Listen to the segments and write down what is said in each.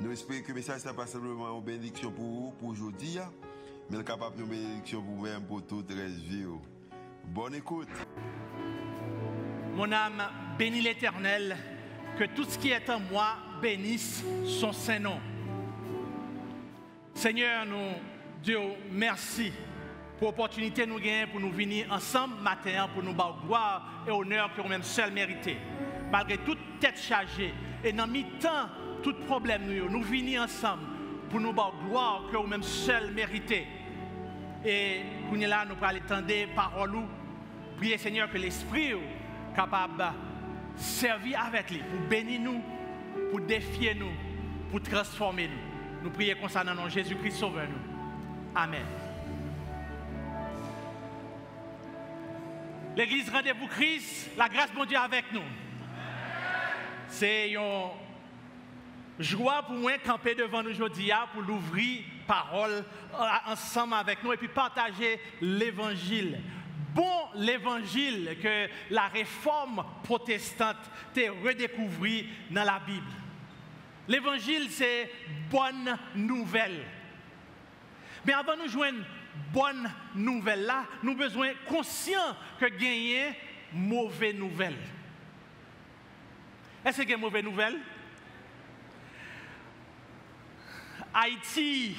Nous espérons que le message n'est pas simplement une bénédiction pour vous, pour aujourd'hui, mais capable de bénédiction pour vous-même, pour toute la vie. Bonne écoute. Mon âme bénit l'Éternel, que tout ce qui est en moi bénisse son Saint-Nom. Seigneur, nous, Dieu, merci pour l'opportunité nous gagnons pour nous venir ensemble matin pour nous battre gloire et honneur que nous-mêmes seuls mériter. Malgré toute tête chargée et dans mi-temps, tout problème nous, nous venons ensemble pour nous battre gloire que nous-mêmes seuls mériter. Et nous là, nous allons attendre parole Priez Seigneur que l'Esprit soit capable de servir avec lui pour bénir nous, pour défier nous, pour transformer nous. Nous prions de Jésus-Christ, sauveur nous. Amen. L'église Rendez-vous Christ, la grâce de Dieu avec nous. C'est une joie pour moi camper devant nous aujourd'hui pour l'ouvrir parole ensemble avec nous et puis partager l'évangile. Bon l'évangile que la réforme protestante t'a redécouvert dans la Bible. L'évangile, c'est bonne nouvelle. Mais avant de nous joindre bonne nouvelle là, nous avons besoin conscient que gagner mauvaise nouvelle. Est-ce qu'il y mauvaise nouvelle? Haïti,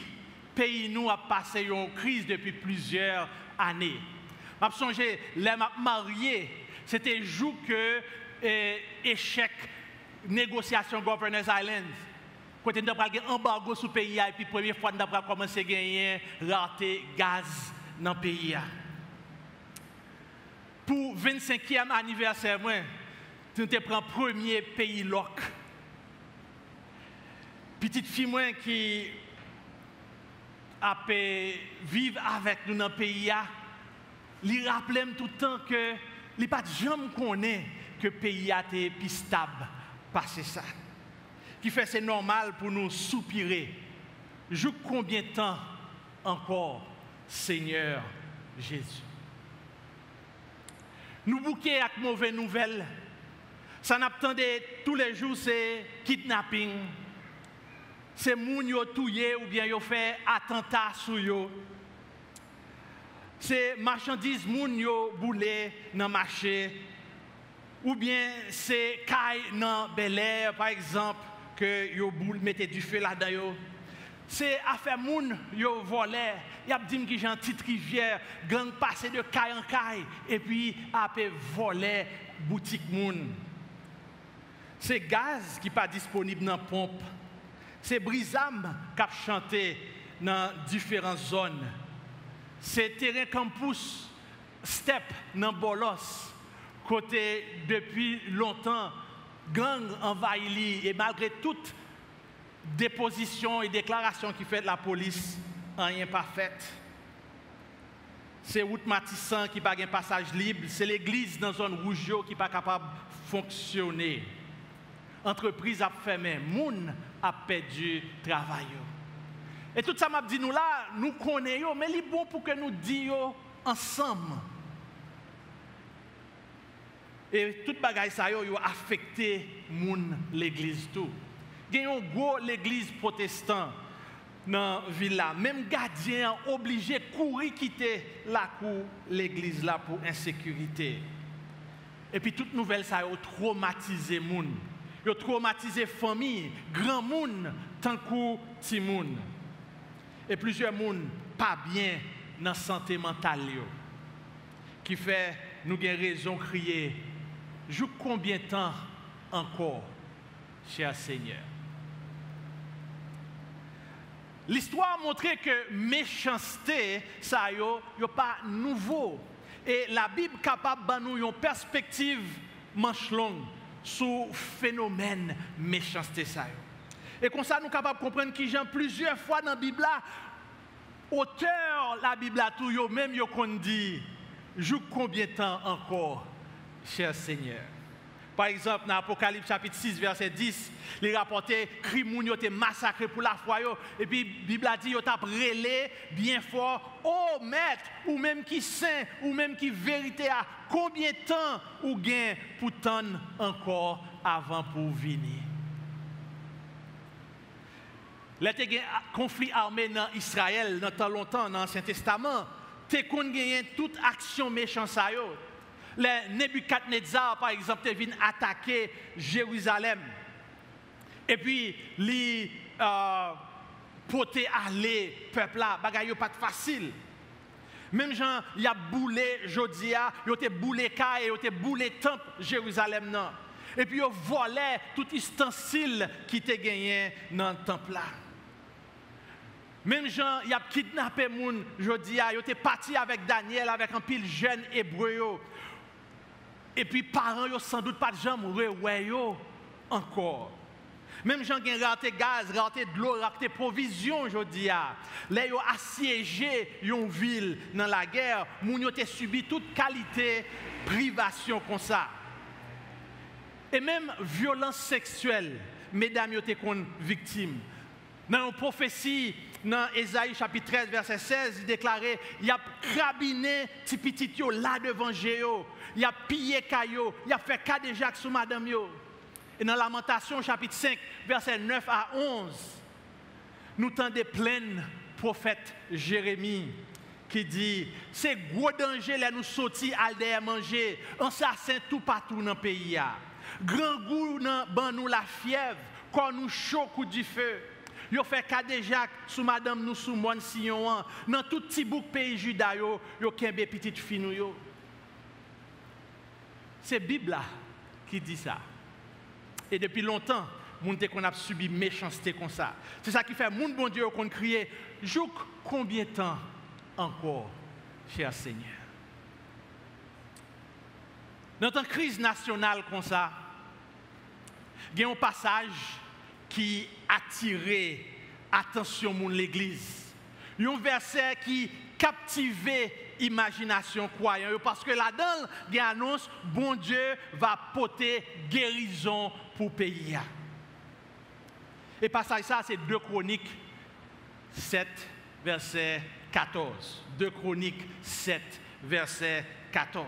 pays nous a passé une crise depuis plusieurs années. Je songé, les mariés, c'était jour que eh, échec négociation Governors Island quand nous avons un embargo sur le pays, et puis première fois, nous avons commencé à gagner raté gaz dans le pays. Pour le 25e anniversaire, nous avons pris le premier pays loc. Petite fille qui a vivre avec nous dans le pays, lui rappelle tout le temps que il pas jamais connaît que le pays a été plus ça qui fait c'est normal pour nous soupirer. Je combien de temps encore, Seigneur Jésus? Nous bouquer avec mauvaise nouvelle. Ça n'attendait tous les jours, c'est kidnapping. C'est moun yo touye ou bien yo fait attentat sur yo. C'est marchandises moun yo boulé dans marché. Ou bien c'est caille dans Bel Air, par exemple que yo boule mettez du feu là-dedans c'est affaire moun yo volé y a dit que j'ai petite rivière gang passé de caille en caille et puis après volé boutique moun c'est gaz qui pas disponible dans pompe c'est brisam qui a chanté dans différentes zones c'est terrain campus step dans bolos côté depuis longtemps gang envahi et malgré toute déposition et déclaration qui fait de la police, rien pas fait. C'est route Matissan qui n'a pas un passage libre, c'est l'église dans la zone rouge qui n'est pas capable de fonctionner. Entreprise a fermé, a perdu travail. Et tout ça m'a dit nous là, nous connaissons, mais il est bon pour que nous disions ensemble. Et tout bagay ça yo, a affecté l'église tout. A gros l'église protestante dans la ville. Même gardien obligé courir quitter la cour l'église là pour insécurité. Et puis toute nouvelle ça a traumatisé moun. A traumatisé famille, grand moun tant que petit moun. Et plusieurs moun pas bien dans la santé mentale yo. Qui fait nous avons raison de crier joue combien de temps encore, cher Seigneur? L'histoire a montré que méchanceté, ça n'est pas nouveau. Et la Bible capable de nous une perspective manche longue le phénomène méchanceté. Ça Et comme ça, nous sommes capables de comprendre qu'il y a plusieurs fois dans la Bible, auteur la Bible, tout, même qu'on dit, joue combien de temps encore, cher Seigneur? Par exemple, dans Apocalypse chapitre 6, verset 10, les rapportés, crimoun ont été massacrés pour la foi. Et puis, la Bible a dit, ils ont relé bien fort, oh maître, ou même qui saint, ou même qui vérité, combien de temps ou gain pour t'en encore avant pour venir? Le conflit armé dans Israël, dans longtemps, dans l'Ancien Testament, tu gagné toute action méchante les Nebuchadnezzar, par exemple, est attaquer Jérusalem. Et puis, les euh, peuple là, bagaille pas facile. Même gens, il a boulé Jodia, il a boulé Kaye, il a boulé temple Jérusalem. Non. Et puis, il volé tout ustensile qui était gagné dans le temple là. Même gens, il a kidnappé moun Jodia, il était parti avec Daniel, avec un pile jeune hébreu. Et puis, parents, sans doute pas de gens ouais encore. Même gens qui ont raté gaz, raté de l'eau, raté provision, je dis. Les ont assiégé une ville dans la guerre, moun ont subi toute qualité privation comme ça. Et même violence sexuelle, mesdames, ont été victimes. Dans une prophétie, dans Esaïe chapitre 13, verset 16, il déclarait, il y a crabiné petit là devant Géo il a pillé caillou, il a fait cas de Jacques sous madame yo. Et dans Lamentation chapitre 5, verset 9 à 11, nous tendons plein prophète Jérémie qui dit c'est gros danger là nous sortir à manger, assassin tout partout dans le pays Grand goût dans nous la fièvre, quand nous chaud du feu. Yo fait Jacques sous madame nous sous mon sillon dans tout petit pays juda yo, yo kembe petite fille yo. C'est la Bible qui dit ça. Et depuis longtemps, moun qu'on a subi méchanceté comme ça. C'est ça qui fait moun bon Dieu qu'on crie Jouk combien de temps encore, cher Seigneur? Dans une crise nationale comme ça, il y un passage qui attirait attention de l'église. Y a un verset qui captivait imagination croyant parce que là-dedans, il annonce bon Dieu va porter guérison pour pays. Et passage ça, c'est 2 Chroniques 7, verset 14. 2 Chroniques 7, verset 14.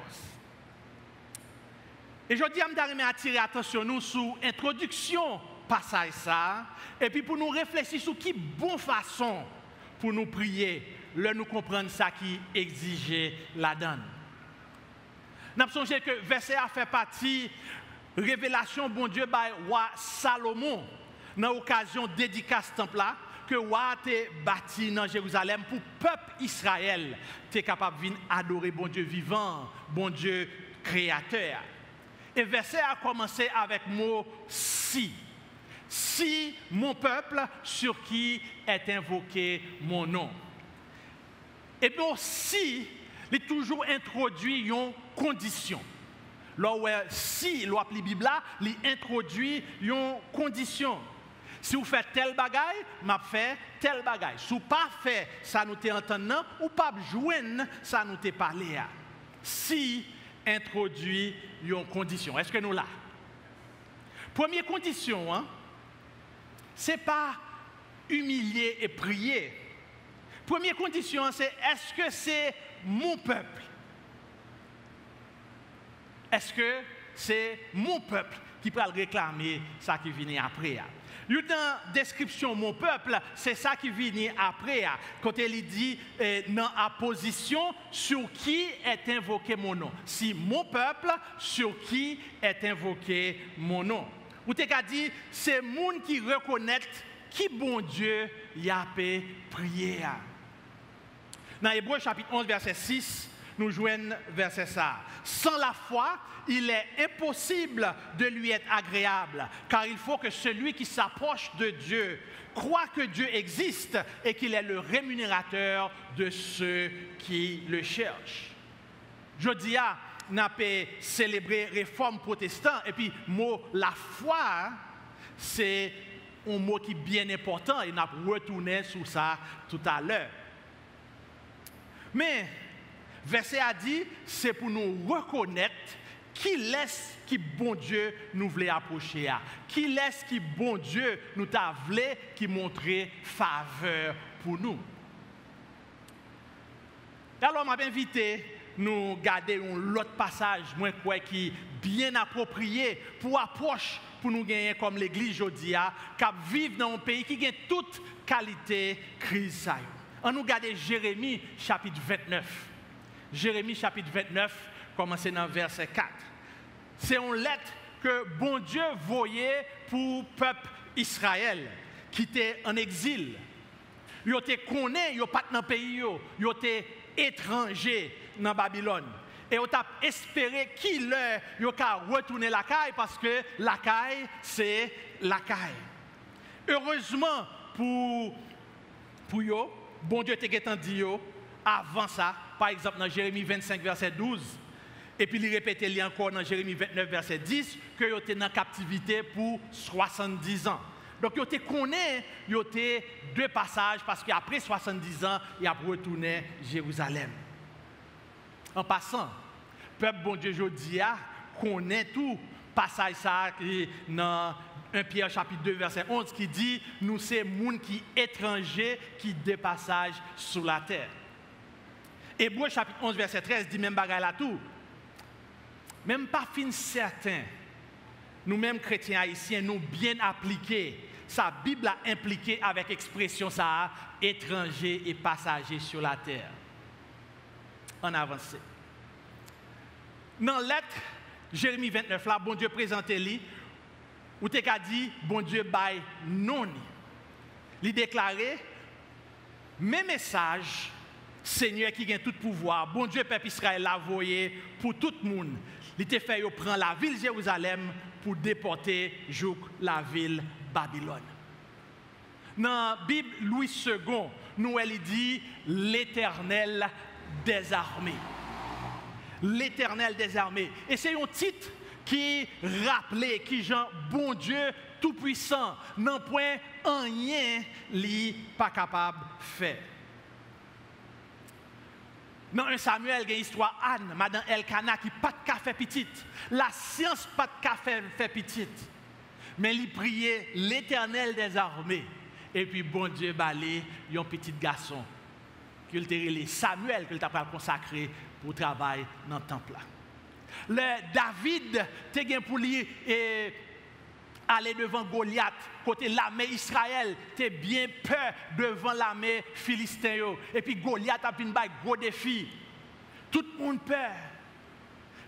Et je dis à attirer attention nous sur l'introduction ça, et puis pour nous réfléchir sur qui bonne façon pour nous prier là nous comprenons ça qui exigeait la donne. Nous songé que verset a fait partie révélation bon Dieu par roi Salomon dans l'occasion dédicace temple là que roi a bâti dans Jérusalem pour peuple Israël es capable de venir adorer bon Dieu vivant, bon Dieu créateur. Et verset a commencé avec le mot si. Si mon peuple sur qui est invoqué mon nom. Et puis aussi, il est toujours introduit une condition. Là où si l'on la Bible il introduit une condition. Si vous faites tel bagaille, m'a fait tel bagaille. Si vous pas fait ça nous t'est entendu ou pas ça nous t'est parlé. Si introduit une condition. Est-ce que nous là? Première condition, hein, c'est pas humilier et prier. Première condition, c'est est-ce que c'est mon peuple? Est-ce que c'est mon peuple qui peut réclamer ça qui vient après? La description mon peuple, c'est ça qui vient après. Quand il dit eh, dans la position sur qui est invoqué mon nom. Si mon peuple, sur qui est invoqué mon nom. Ou tu dit, c'est monde qui reconnaît qui bon Dieu y a prier. Dans Hébreu chapitre 11, verset 6, nous joignons verset ça. Sans la foi, il est impossible de lui être agréable, car il faut que celui qui s'approche de Dieu croit que Dieu existe et qu'il est le rémunérateur de ceux qui le cherchent. Je dis à n'a pas célébré réforme protestante et puis mot la foi c'est un mot qui est bien important et nous retourner sur ça tout à l'heure. Mais, verset a dit, c'est pour nous reconnaître qui laisse qui bon Dieu nous voulait approcher à, qui laisse qui bon Dieu nous t'a voulu qui montrer faveur pour nous. Alors, m'a invité nous garder un autre passage, moi, quoi, qui bien approprié pour approche pour nous gagner comme l'église Jodia, qui vivre dans un pays qui a toute qualité crise. On nous garde Jérémie chapitre 29. Jérémie chapitre 29, commencez dans verset 4. C'est une lettre que bon Dieu voyait pour le peuple Israël qui était en exil. Ils étaient connus, ils n'étaient pas dans le pays, ils étaient étrangers dans Babylone. Et on a espéré qu'il leur retourner la caille parce que la caille, c'est la caille. Heureusement pour, pour eux, bon Dieu t'a dit avant ça, par exemple dans Jérémie 25, verset 12, et puis il répétait encore dans Jérémie 29, verset 10, que ils étaient en captivité pour 70 ans. Donc, ils étaient connus, ils étaient deux passages parce qu'après 70 ans, ils ont retourné Jérusalem. En passant, peuple bon Dieu Jodia connaît tout passage ça dans 1 Pierre chapitre 2 verset 11 qui dit nous c'est monde qui étranger qui dépassage sur la terre. Hébreu chapitre 11 verset 13 dit même bagaille là tout. Même pas fin certain nous-mêmes chrétiens haïtiens nous bien appliqués sa Bible a impliqué avec expression ça étranger et passager sur la terre. En avancé. Dans la lettre Jérémie 29, là, bon Dieu présenté lui, où tu as dit, bon Dieu bail non. Il déclaré, mes messages, Seigneur qui a tout pouvoir, bon Dieu, peuple Israël, l'a pour tout le monde. Il t'a fait prendre la ville Jérusalem pour déporter la ville Babylone. Dans la Bible Louis II, nous elle dit l'Éternel des armées l'Éternel des armées. Et c'est un titre qui rappelait qui Jean, bon Dieu tout-puissant, non point rien li pas capable de faire. Dans un Samuel, il y a une histoire Anne, Madame Elkana, qui pas de café petite. La science pas de café fait. Mais il priait l'éternel des armées. Et puis, bon Dieu, balé, un petit garçon. Qu'il Samuel, qu'il t'a consacré pour travailler dans le temple. Le David, te pour lui et aller devant Goliath, côté l'armée Israël, tu bien peur devant l'armée philistin. Et puis Goliath a une gros défi. Tout le monde peur.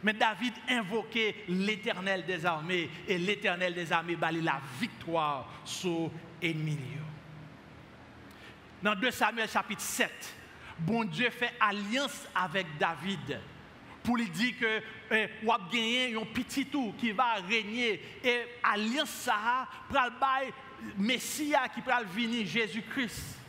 Mais David invoquait l'éternel des armées et l'éternel des armées balait la victoire sur l'ennemi. Dans 2 Samuel chapitre 7, bon Dieu fait alliance avec David pour lui dire que eh, a un petit qui va régner et alliance ça pour le Messia qui va venir Jésus-Christ.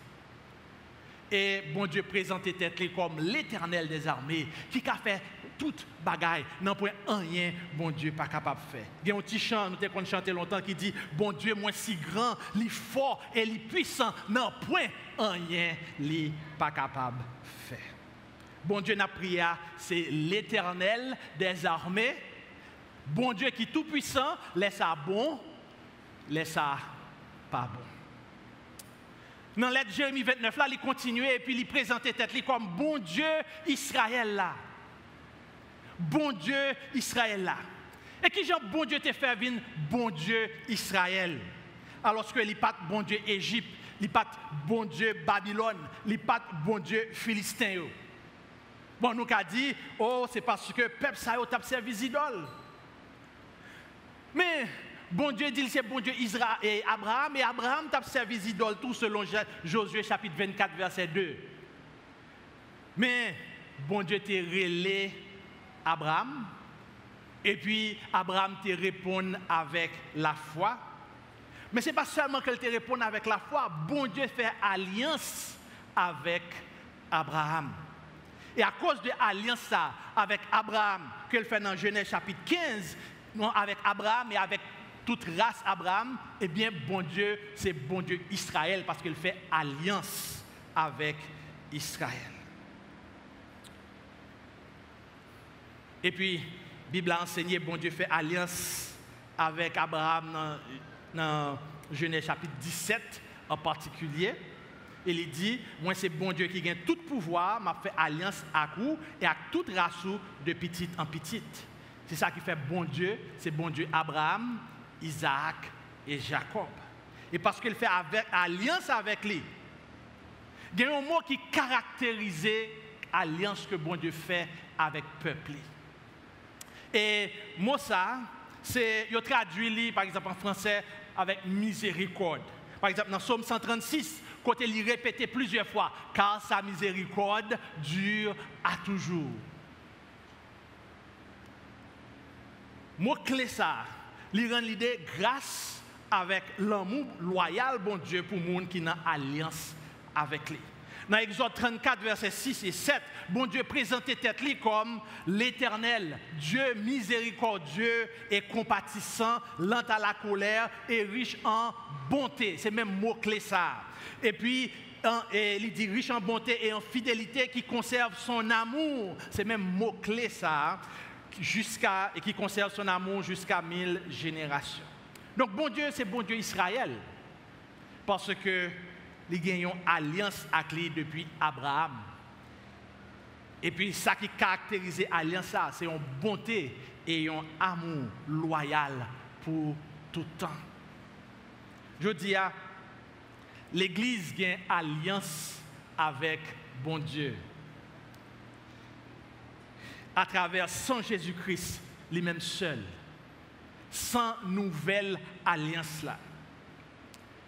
Et bon Dieu présente tête comme l'éternel des armées qui a fait toute bagaille, non point rien, bon Dieu pas capable de faire. Il un petit chant, nous avons chanté longtemps qui dit, bon Dieu, moi si grand, li fort et li puissant, non point rien, li pas capable de. Bon Dieu n'a prié, c'est l'éternel des armées. Bon Dieu qui tout puissant, laisse ça bon, laisse ça pas bon. Dans lettre Jérémie 29, là, il continuait et puis il présentait tête comme bon Dieu Israël là bon Dieu Israël là. Et qui genre bon Dieu te fait venir? Bon Dieu Israël. Alors que il pas bon Dieu Égypte, il pas bon Dieu Babylone, il pas bon Dieu Philistin. Bon, nous a dit, oh, c'est parce que peuple ça a servi idoles. Mais bon Dieu dit c'est bon Dieu Israël et Abraham et Abraham t'a servi idoles tout selon Josué chapitre 24 verset 2. Mais bon Dieu t'a relé Abraham. Et puis Abraham te répond avec la foi. Mais ce n'est pas seulement qu'elle te répond avec la foi. Bon Dieu fait alliance avec Abraham. Et à cause de l'alliance avec Abraham, qu'elle fait dans Genèse chapitre 15, avec Abraham et avec toute race Abraham, eh bien, bon Dieu, c'est bon Dieu Israël parce qu'il fait alliance avec Israël. Et puis, la Bible a enseigné, bon Dieu fait alliance avec Abraham dans, Genèse chapitre 17 en particulier. Il dit, moi c'est bon Dieu qui gagne tout pouvoir, m'a fait alliance à vous et à toute race de petite en petite. C'est ça qui fait bon Dieu, c'est bon Dieu Abraham, Isaac et Jacob. Et parce qu'il fait alliance avec lui, il y a un mot qui caractérisait l'alliance que bon Dieu fait avec le peuple. Et moi, ça, c'est, traduit, par exemple, en français avec miséricorde. Par exemple, dans Somme 136, côté il répétait plusieurs fois, car sa miséricorde dure à toujours. Mot clé ça, il rend l'idée grâce avec l'amour loyal, bon Dieu, pour le monde qui a alliance avec lui. Dans Exode 34, versets 6 et 7, bon Dieu présentait tête comme l'éternel, Dieu miséricordieux et compatissant, lent à la colère et riche en bonté. C'est même mot-clé ça. Et puis, il dit riche en bonté et en fidélité qui conserve son amour. C'est même mot-clé ça. Et qui conserve son amour jusqu'à mille générations. Donc, bon Dieu, c'est bon Dieu Israël. Parce que les gagnons alliance avec lui depuis Abraham. Et puis, ça qui caractérise l'alliance, c'est une bonté et un amour loyal pour tout temps. Je dis à l'Église gagne alliance avec bon Dieu. À travers son Jésus-Christ, lui-même seul. Sans nouvelle alliance là.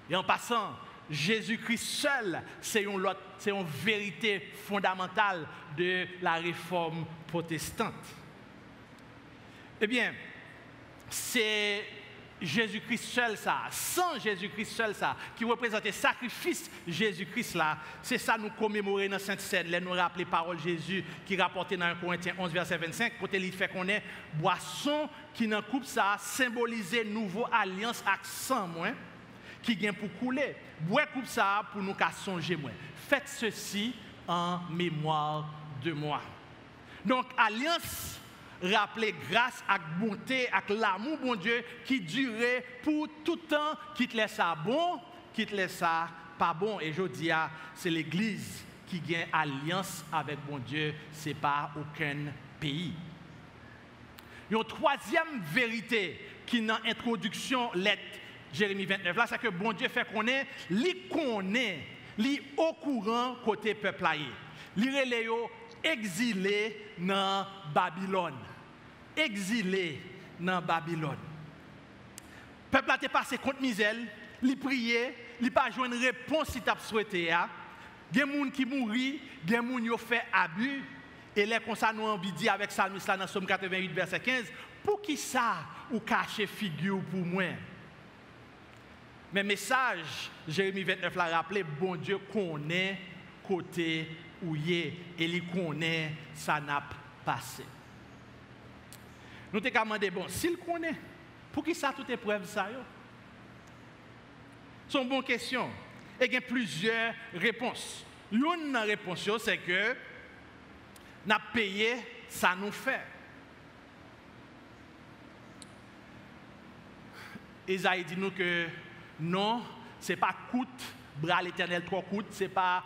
Et en passant, Jésus-Christ seul, c'est une, vérité fondamentale de la réforme protestante. Eh bien, c'est Jésus-Christ seul ça, sans Jésus-Christ seul ça, qui représente le sacrifice Jésus-Christ là. C'est ça nous commémorer dans Sainte Seine, nous rappeler paroles Jésus qui rapportait dans 1 Corinthiens 11 verset 25, côté il fait qu'on est boisson qui dans coupe ça symboliser nouveau alliance avec sang moins qui vient pour couler. Bois coupe ça pour nous songer. Faites ceci en mémoire de moi. Donc, alliance, rappelez grâce à bonté, à l'amour, bon Dieu, qui durait pour tout temps, qui te laisse ça bon, qui te laisse ça pas bon. Et je dis, c'est l'Église qui gagne alliance avec bon Dieu, c'est pas aucun pays. Une troisième vérité qui dans l'introduction lettre Jérémie 29, là, c'est que bon Dieu fait qu'on est, li connaît, li au courant côté peuple aïe. Li reléo exilé dans Babylone. Exilé dans Babylone. Peuple a été passé contre misère, li prié, li pas une réponse si tu as souhaité. A des gens qui mourent, des gens qui ont fait abus. Et là, comme ça, nous envie dire avec Salmis là dans Somme 88, verset 15, pour qui ça ou cacher figure pour moi? Mais message, Jérémie 29 l'a rappelé, bon Dieu connaît côté où il est et il connaît ça n'a passé. Nous te demandé, bon, s'il connaît, pour qui ça toute épreuve ça yo? C'est une bonne question. Et il y a plusieurs réponses. L'une des réponses, c'est que nous payé, ça nous fait. Isaïe dit nous que non, ce n'est pas coûte, bras l'éternel trop coûte, ce n'est pas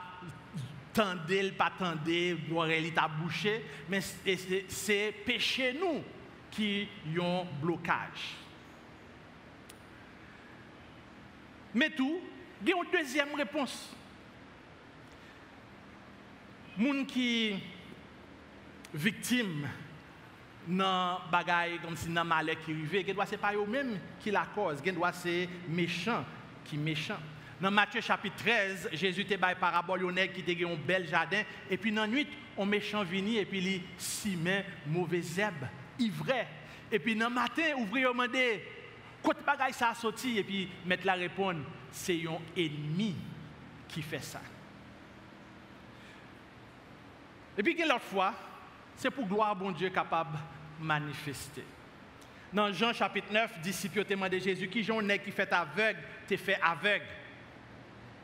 tendez, pas tendez, il t'a bouché, mais c'est péché nous qui ont blocage. Mais tout, il y a une deuxième réponse. Moun qui victime dans bagaille comme si dans malheur qui arrive, ce n'est pas eux-mêmes qui la cause, doit c'est méchant qui méchant. Dans Matthieu chapitre 13, Jésus te bail parabole qui te un bel jardin et puis dans la nuit, on méchant vini et puis il si met mauvais zèbre, ivraie. Et puis dans le matin, ouvrier demandé côté bagaille ça a sorti? Et puis mettre la réponse, c'est un ennemi qui fait ça. Et puis l'autre fois, c'est pour gloire bon Dieu capable de manifester. Dans Jean chapitre 9, disciples témoin de Jésus, qui j'en ai qui fait aveugle, t'es fait aveugle.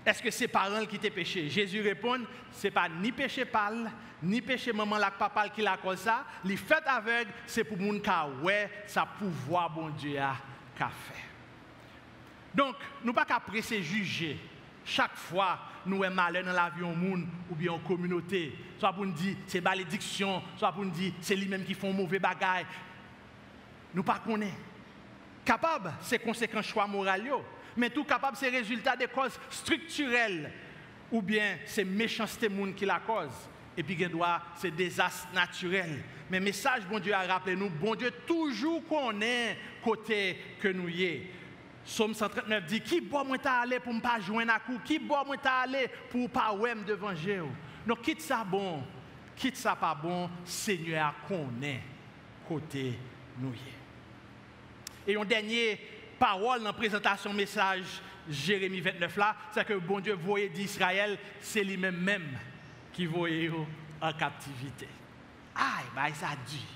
Est-ce que c'est parents qui t'es péché? Jésus répond, c'est pas ni péché pâle, ni péché maman la papa qui l'a cause ça. Les fait aveugle, c'est pour moun ka ouais, ça pouvoir bon Dieu a fait. Donc, nous pas qu'à presser juger chaque fois nous avons malheur dans la vie monde ou bien en communauté. Soit pour nous dire c'est malédiction, soit pour nous dire c'est lui-même qui font mauvais bagaille. Nous pas connaît. Capable, c'est conséquences choix moral, mais tout capable, c'est résultat des causes structurelles ou bien c'est méchanceté monde qui la cause. Et puis, c'est désastre naturel. Mais message, bon Dieu, a rappelé nous, bon Dieu, toujours est côté que nous y est. Somme 139 dit, qui boit moi allé pour ne pas joindre à coup, qui boit moi t'as allé pour pas ouais devant Dieu. Donc quitte ça bon, quitte ça pas bon, Seigneur connaît côté nous. Et une dernière parole dans la présentation message Jérémie 29 là, c'est que bon Dieu voyait d'Israël, c'est lui-même même qui voyait en captivité. Aïe, bah ça dit.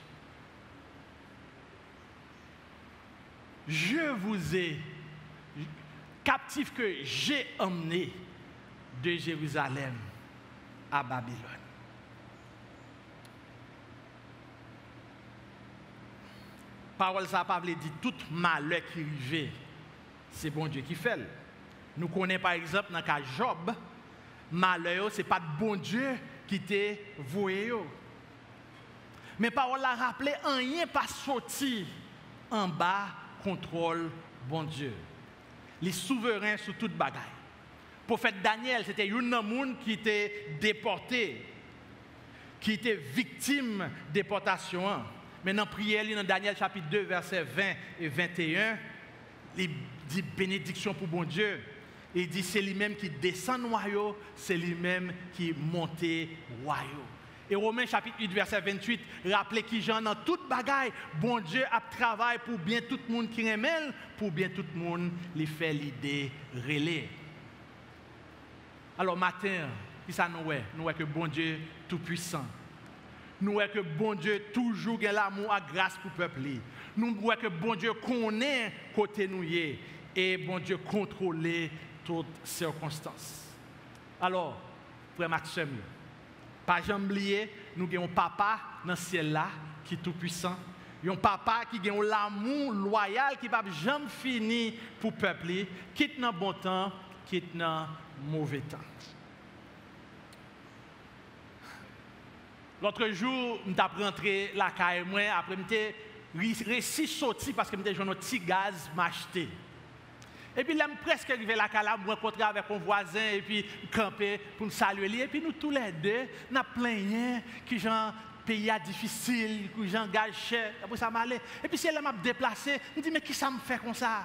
Je vous ai captif que j'ai emmené de Jérusalem à Babylone. Parole ça pas dit tout malheur qui arrive, c'est bon Dieu qui fait. Nous connaissons par exemple dans le cas Job, malheur c'est pas bon Dieu qui t'a voué. Mais parole a rappelé rien pas sorti en bas contrôle bon Dieu les souverains sur toute bagaille. Prophète Daniel, c'était une monde qui était déporté, qui était victime de déportation. Maintenant, prière dans Daniel chapitre 2, versets 20 et 21, il dit bénédiction pour bon Dieu. Il dit c'est lui-même qui descend noyau, c'est lui-même qui monte royaume. Et Romains chapitre 8, verset 28, rappelez qui j'en dans toute bagaille, bon Dieu a travaillé pour bien tout le monde qui remèle, pour bien tout le monde les fait l'idée relais. Alors matin, qui ça nous est? Nous voyons que bon Dieu tout puissant. Nous voyons que bon Dieu toujours a l'amour à grâce pour le peuple. Nous voyons que bon Dieu connaît côté nous et bon Dieu contrôle toutes circonstances. Alors, frère Maxime, pas jamais oublier, nous avons un papa dans ce ciel-là qui est tout puissant. Un papa qui a l'amour loyal qui va jamais finir pour le peuple, quitte dans bon temps, quitte dans mauvais temps. L'autre jour, je suis rentré la caille, après je suis sorti parce que j'ai un petit gaz m'acheter. Et puis, là, presque arrivé la là, je rencontré avec mon voisin, et puis, camper pour me saluer. Et puis, nous tous les deux, nous avons plein qui genre pays difficile, qui gens cher. Après ça m'allait. Et puis, si elle m'a déplacé, je me dis, mais qui ça me fait comme ça?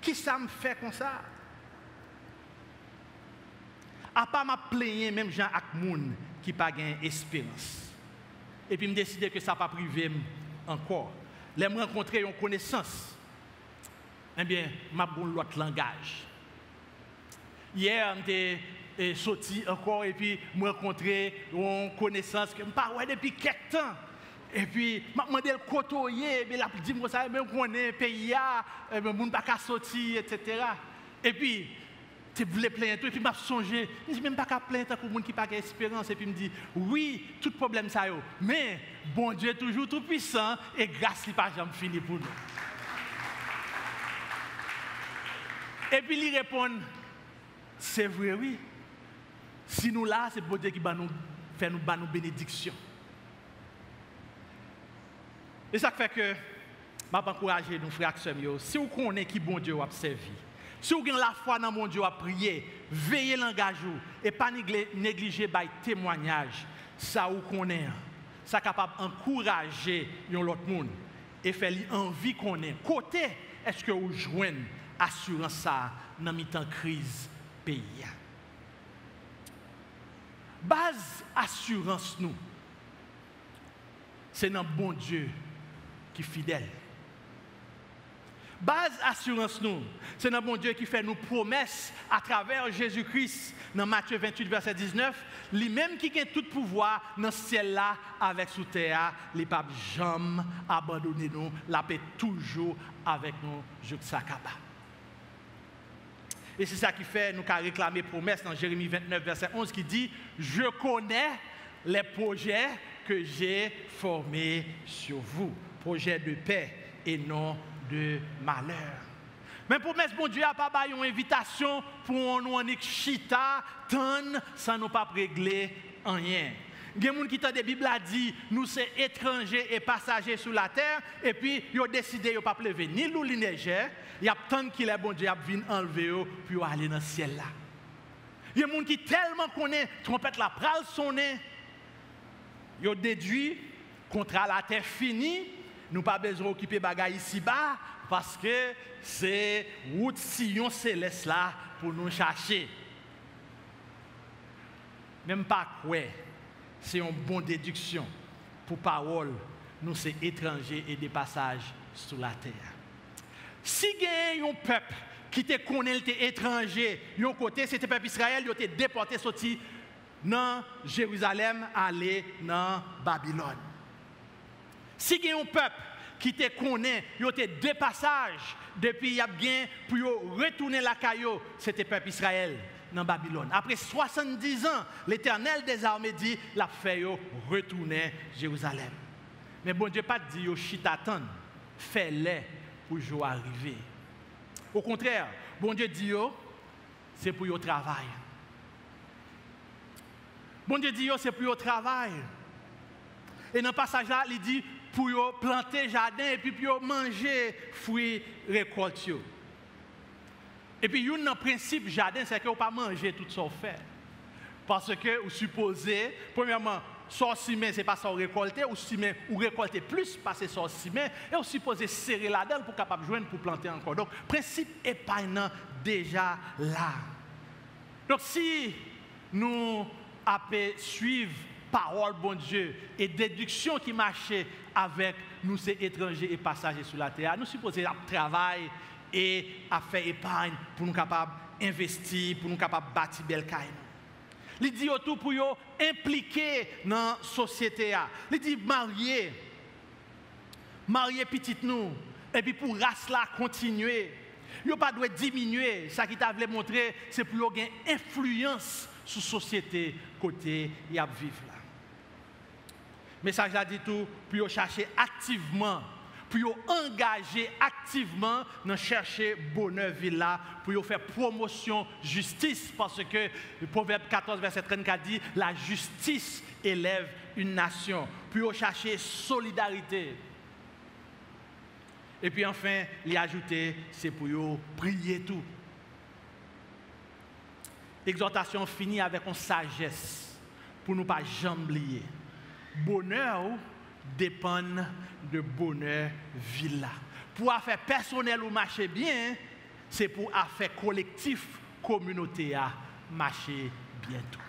Qui ça me fait comme ça? À part m'a plaigné, même gens avec moun qui pas gain espérance. Et puis, me décider que ça pas privé encore. Les rencontrer une connaissance eh bien, ma bon l'autre langage. Hier, j'étais eh, sorti encore et puis je rencontré une connaissance que je pas depuis quelques temps. Et puis, je demandé le côtoyer, mais la dit moi ça, mais on connaît pays, je ne pas sortir, etc. Et puis, tu voulais plaindre, et puis je songé, je ne même pas plaindre pour les gens qui n'ont pas d'espérance. Et puis, je me dit, oui, tout problème ça, mais bon Dieu est toujours tout puissant et grâce n'est pas jamais fini pour nous. Et puis il répond, c'est vrai, oui. Si nous là, c'est bon Dieu qui va nous faire nous, nous bénédiction. Et ça fait que, je vais encourager nos frères et si vous connaissez qui bon Dieu a servi, si vous avez la foi dans mon Dieu à prier, veillez l'engagement et pas négliger les témoignage, ça vous connaît, ça capable d'encourager l'autre monde et faire envie qu'on ait. Côté, est-ce que vous joignez assurance ça dans mi temps crise pays. Base assurance nous. C'est notre bon Dieu qui est fidèle. Base assurance nous, c'est notre bon Dieu qui fait nous promesses à travers Jésus-Christ dans Matthieu 28, verset 19, lui-même qui a tout pouvoir dans ce ciel-là avec sous terre, les papes jamais abandonner nous, la paix toujours avec nous jusqu'à Kaba. Et c'est ça qui fait nous qu'à réclamer promesse dans Jérémie 29, verset 11, qui dit Je connais les projets que j'ai formés sur vous, projets de paix et non de malheur. Mais promesse, bon Dieu, a pas une invitation pour nous en chita, ton, sans nous pas régler rien. Il y a des gens qui ont des Bibles a dit, nous sommes étrangers et passagers sur la terre, et puis ils ont décidé de ne pas pleuver ni l'eau ni neige. Il y a tant qu'il est bon Dieu, vient enlever pour aller dans le ciel là. Il y a des gens qui tellement connaissent, trompette la pral sonner, ils ont déduit, contrat la terre fini, nous pas besoin d'occuper bagaille ici-bas, parce que c'est route sillon céleste là pour nous chercher. Même pas quoi, c'est une bonne déduction pour parole, nous sommes étrangers et des passages sur la terre. Si il y a un peuple qui te connaît, était étranger, un côté, c'était le peuple Israël, il été déporté, sorti dans Jérusalem, aller dans Babylone. Si il y a un peuple qui te connaît, il a deux passages depuis y a bien pour retourner la caillou, c'était le peuple Israël dans Babylone. Après 70 ans, l'Éternel des armées dit, la fait retourner Jérusalem. Mais bon Dieu pas dit, yo chitatan, fais-le pour arriver. Au contraire, bon Dieu dit, c'est pour le travail. Bon Dieu dit, c'est pour le travail. Et dans le passage là, il dit, pour planter jardin et puis pour manger fruits récoltés. Et puis, un principe jardin, c'est que vous pas manger tout ce fait. Parce que vous supposez, premièrement, ce n'est pas ça récolter, ou ciment, ou récolter plus parce que ce ciment, et vous supposez serrer la dedans pour capable joindre pour planter encore. Donc, principe épargnant déjà là. Donc, si nous suivre parole bon Dieu et déduction qui marchait avec nous ces étrangers et passagers sur la terre. Nous supposons travailler et à faire épargne pour nous capables d'investir, pour nous capables de bâtir belle. Il dit tout pour nous impliquer dans la société. Il dit marier, marier petit nous, et puis pour race là continuer. Il pas doit diminuer. Ça qui t'a voulu montrer, c'est pour avoir une influence sur la société côté y a vivre là. Message là dit tout pour chercher activement, pour engager activement dans chercher bonheur villa, pour faire promotion justice parce que le proverbe 14 verset 34 dit la justice élève une nation, pour chercher solidarité. Et puis enfin, il a ajouté, c'est pour prier tout. L'exhortation finit avec une sagesse pour ne pas jamais oublier bonheur dépend de bonheur villa. Pour affaire personnelle ou marcher bien, c'est pour affaire collectif, communauté à marcher bientôt.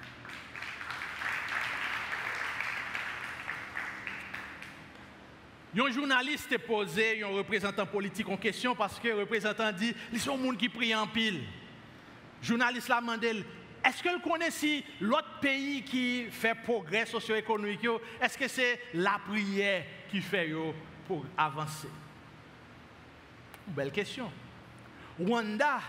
Un journaliste a posé un représentant politique en question parce que le représentant dit ils sont gens qui prient en pile. Le journaliste l'a demandé est-ce que vous connaissez l'autre pays qui fait progrès socio-économique Est-ce que c'est la prière qui fait pour avancer? Belle question. Rwanda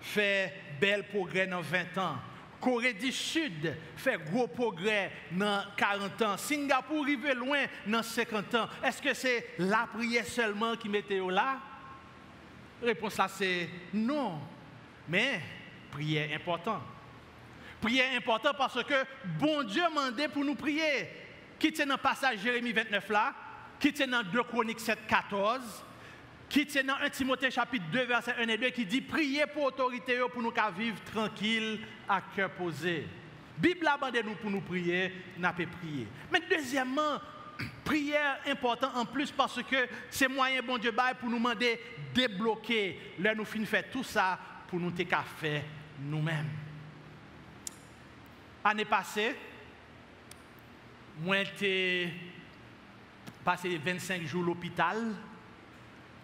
fait bel progrès dans 20 ans. Corée du Sud fait gros progrès dans 40 ans. Singapour arrive loin dans 50 ans. Est-ce que c'est la prière seulement qui mettait là? Réponse là c'est non. Mais prière importante. Prière important parce que bon Dieu demandé pour nous prier. Qui tient dans le passage Jérémie 29 là, qui tient dans 2 Chroniques 7, 14, qui tient dans 1 Timothée chapitre 2, verset 1 et 2, qui dit priez pour autorité pour nous vivre tranquille, à cœur posé. Bible a nous pour nous prier, n'a pas prier. Mais deuxièmement, prière important en plus parce que c'est moyen bon Dieu pour nous demander débloquer. Là nous finissons faire tout ça pour nous faire nous-mêmes. Année passée, moi j'ai passé 25 jours à l'hôpital.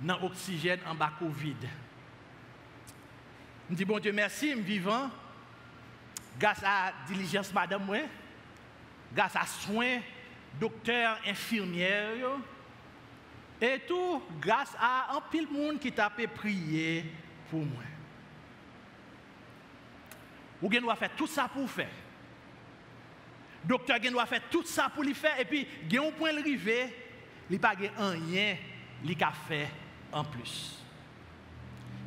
dans l'oxygène en bas Covid. Je dis, bon Dieu, merci, je suis vivant, grâce à la diligence madame, grâce à soins, docteurs, infirmières, et tout, grâce à un pile monde qui t'a prier pour moi. Ou doit faire tout ça pour faire. Docteur doit faire tout ça pour lui faire et puis il un point river, il pas rien, il a fait en plus.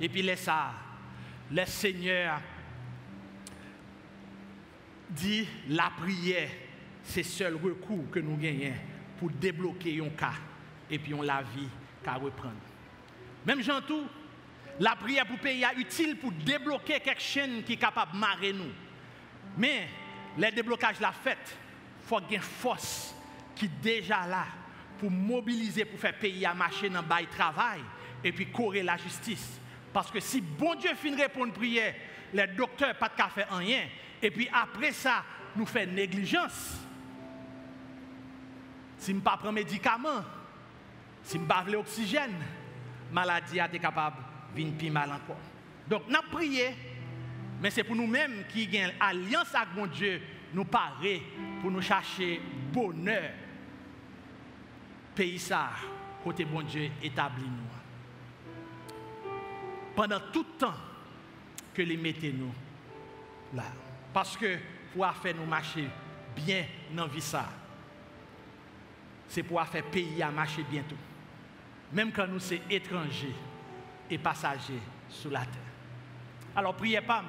Et puis laisse ça, le Seigneur dit la prière, c'est seul recours que nous gagnons pour débloquer un cas et puis on la vie qu'à reprendre. Même Jean tout, la prière pour payer est utile pour débloquer quelque chaîne qui est capable de marrer nous. Mais le déblocage la fête, il faut une force qui est déjà là pour mobiliser, pour faire payer à marcher dans le travail et puis courir la justice. Parce que si bon Dieu finit répondre prière, les docteurs pas de café rien. Et puis après ça, nous faisons négligence. Si je ne pas prendre médicaments, si je ne pas l'oxygène, maladie a été capable de venir plus mal encore. Donc, nous prié, mais c'est pour nous-mêmes qui avons alliance avec mon Dieu, nous parer pour nous chercher bonheur. Pays ça, côté bon Dieu, établi nous. Pendant tout le temps que les mettez nous là. Parce que pour faire nous marcher bien dans la vie c'est pour faire pays à marcher bientôt. Même quand nous sommes étrangers et passagers sur la terre. Alors priez pas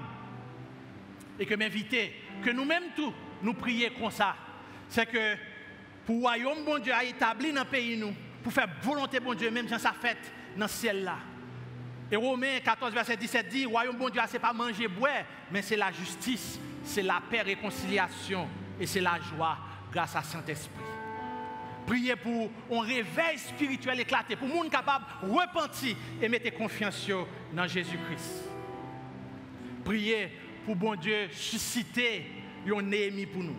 et que m'inviter, que nous-mêmes tous, nous prions comme ça. C'est que pour le royaume bon Dieu a établi dans le pays nous, pour faire volonté bon Dieu, même dans sa fête, dans ce ciel-là. Et Romains 14, verset 17 dit, royaume bon Dieu, ce n'est pas manger, boire, mais c'est la justice, c'est la paix, réconciliation et c'est la joie grâce à Saint-Esprit. Priez pour un réveil spirituel éclaté, pour monde capable de repentir et mettre confiance dans Jésus-Christ. Priez pour bon Dieu susciter un Néhémie pour nous.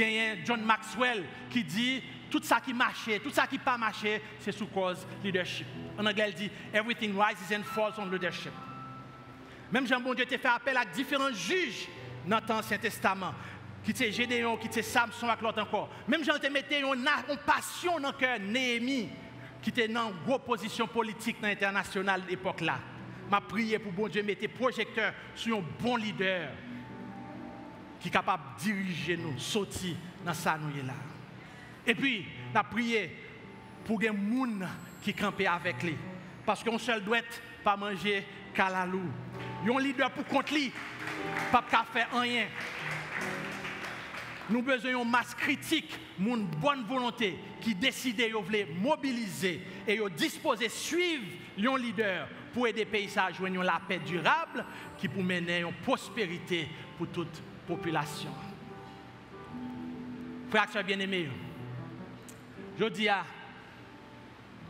A John Maxwell qui dit tout ça qui marchait, tout ça qui pas marché, c'est sous cause leadership. En anglais, il dit everything rises and falls on leadership. Même Jean Bon Dieu t'a fait appel à différents juges dans l'Ancien Testament qui était Gédéon, qui était Samson avec l'autre encore. Même Jean te mettait une, passion dans le cœur, Néhémie, qui était dans une position politique dans l'international de l'époque là. M'a prié pour bon Dieu mettre projecteur sur un bon leader qui est capable de diriger nous, sortir dans ça nous là. Et puis, m'a prié pour des gens qui campent avec lui. Parce qu'on seul doit pas manger calalou. Un leader pour contre lui, pas faire rien. Nous besoin d'une masse critique, une bonne volonté qui décide de mobiliser et de disposer suivre un leader pour aider les pays à joindre la paix durable qui peut mener une prospérité pour toute la population. Frères bien-aimés, je dis à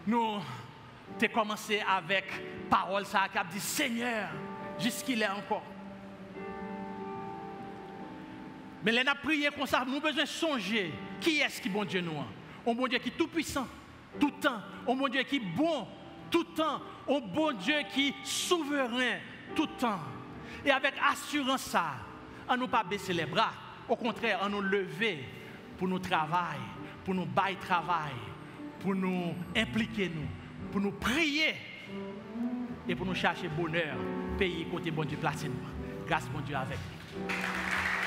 nous avons commencé avec parole ça a dit Seigneur, jusqu'il est encore. Mais les a prié comme ça, nous avons besoin de songer qui est-ce qui est bon Dieu nous Un bon Dieu qui est tout puissant, tout temps. Un bon Dieu qui est bon, tout temps. Un bon Dieu qui est souverain, tout temps. Et avec assurance ça, on ne pas baisser les bras. Au contraire, on nous lever pour nous travailler, pour nous bailler travail, pour nous impliquer nous, pour nous prier et pour nous chercher bonheur, pays côté bon Dieu placé nous. Grâce bon Dieu avec nous.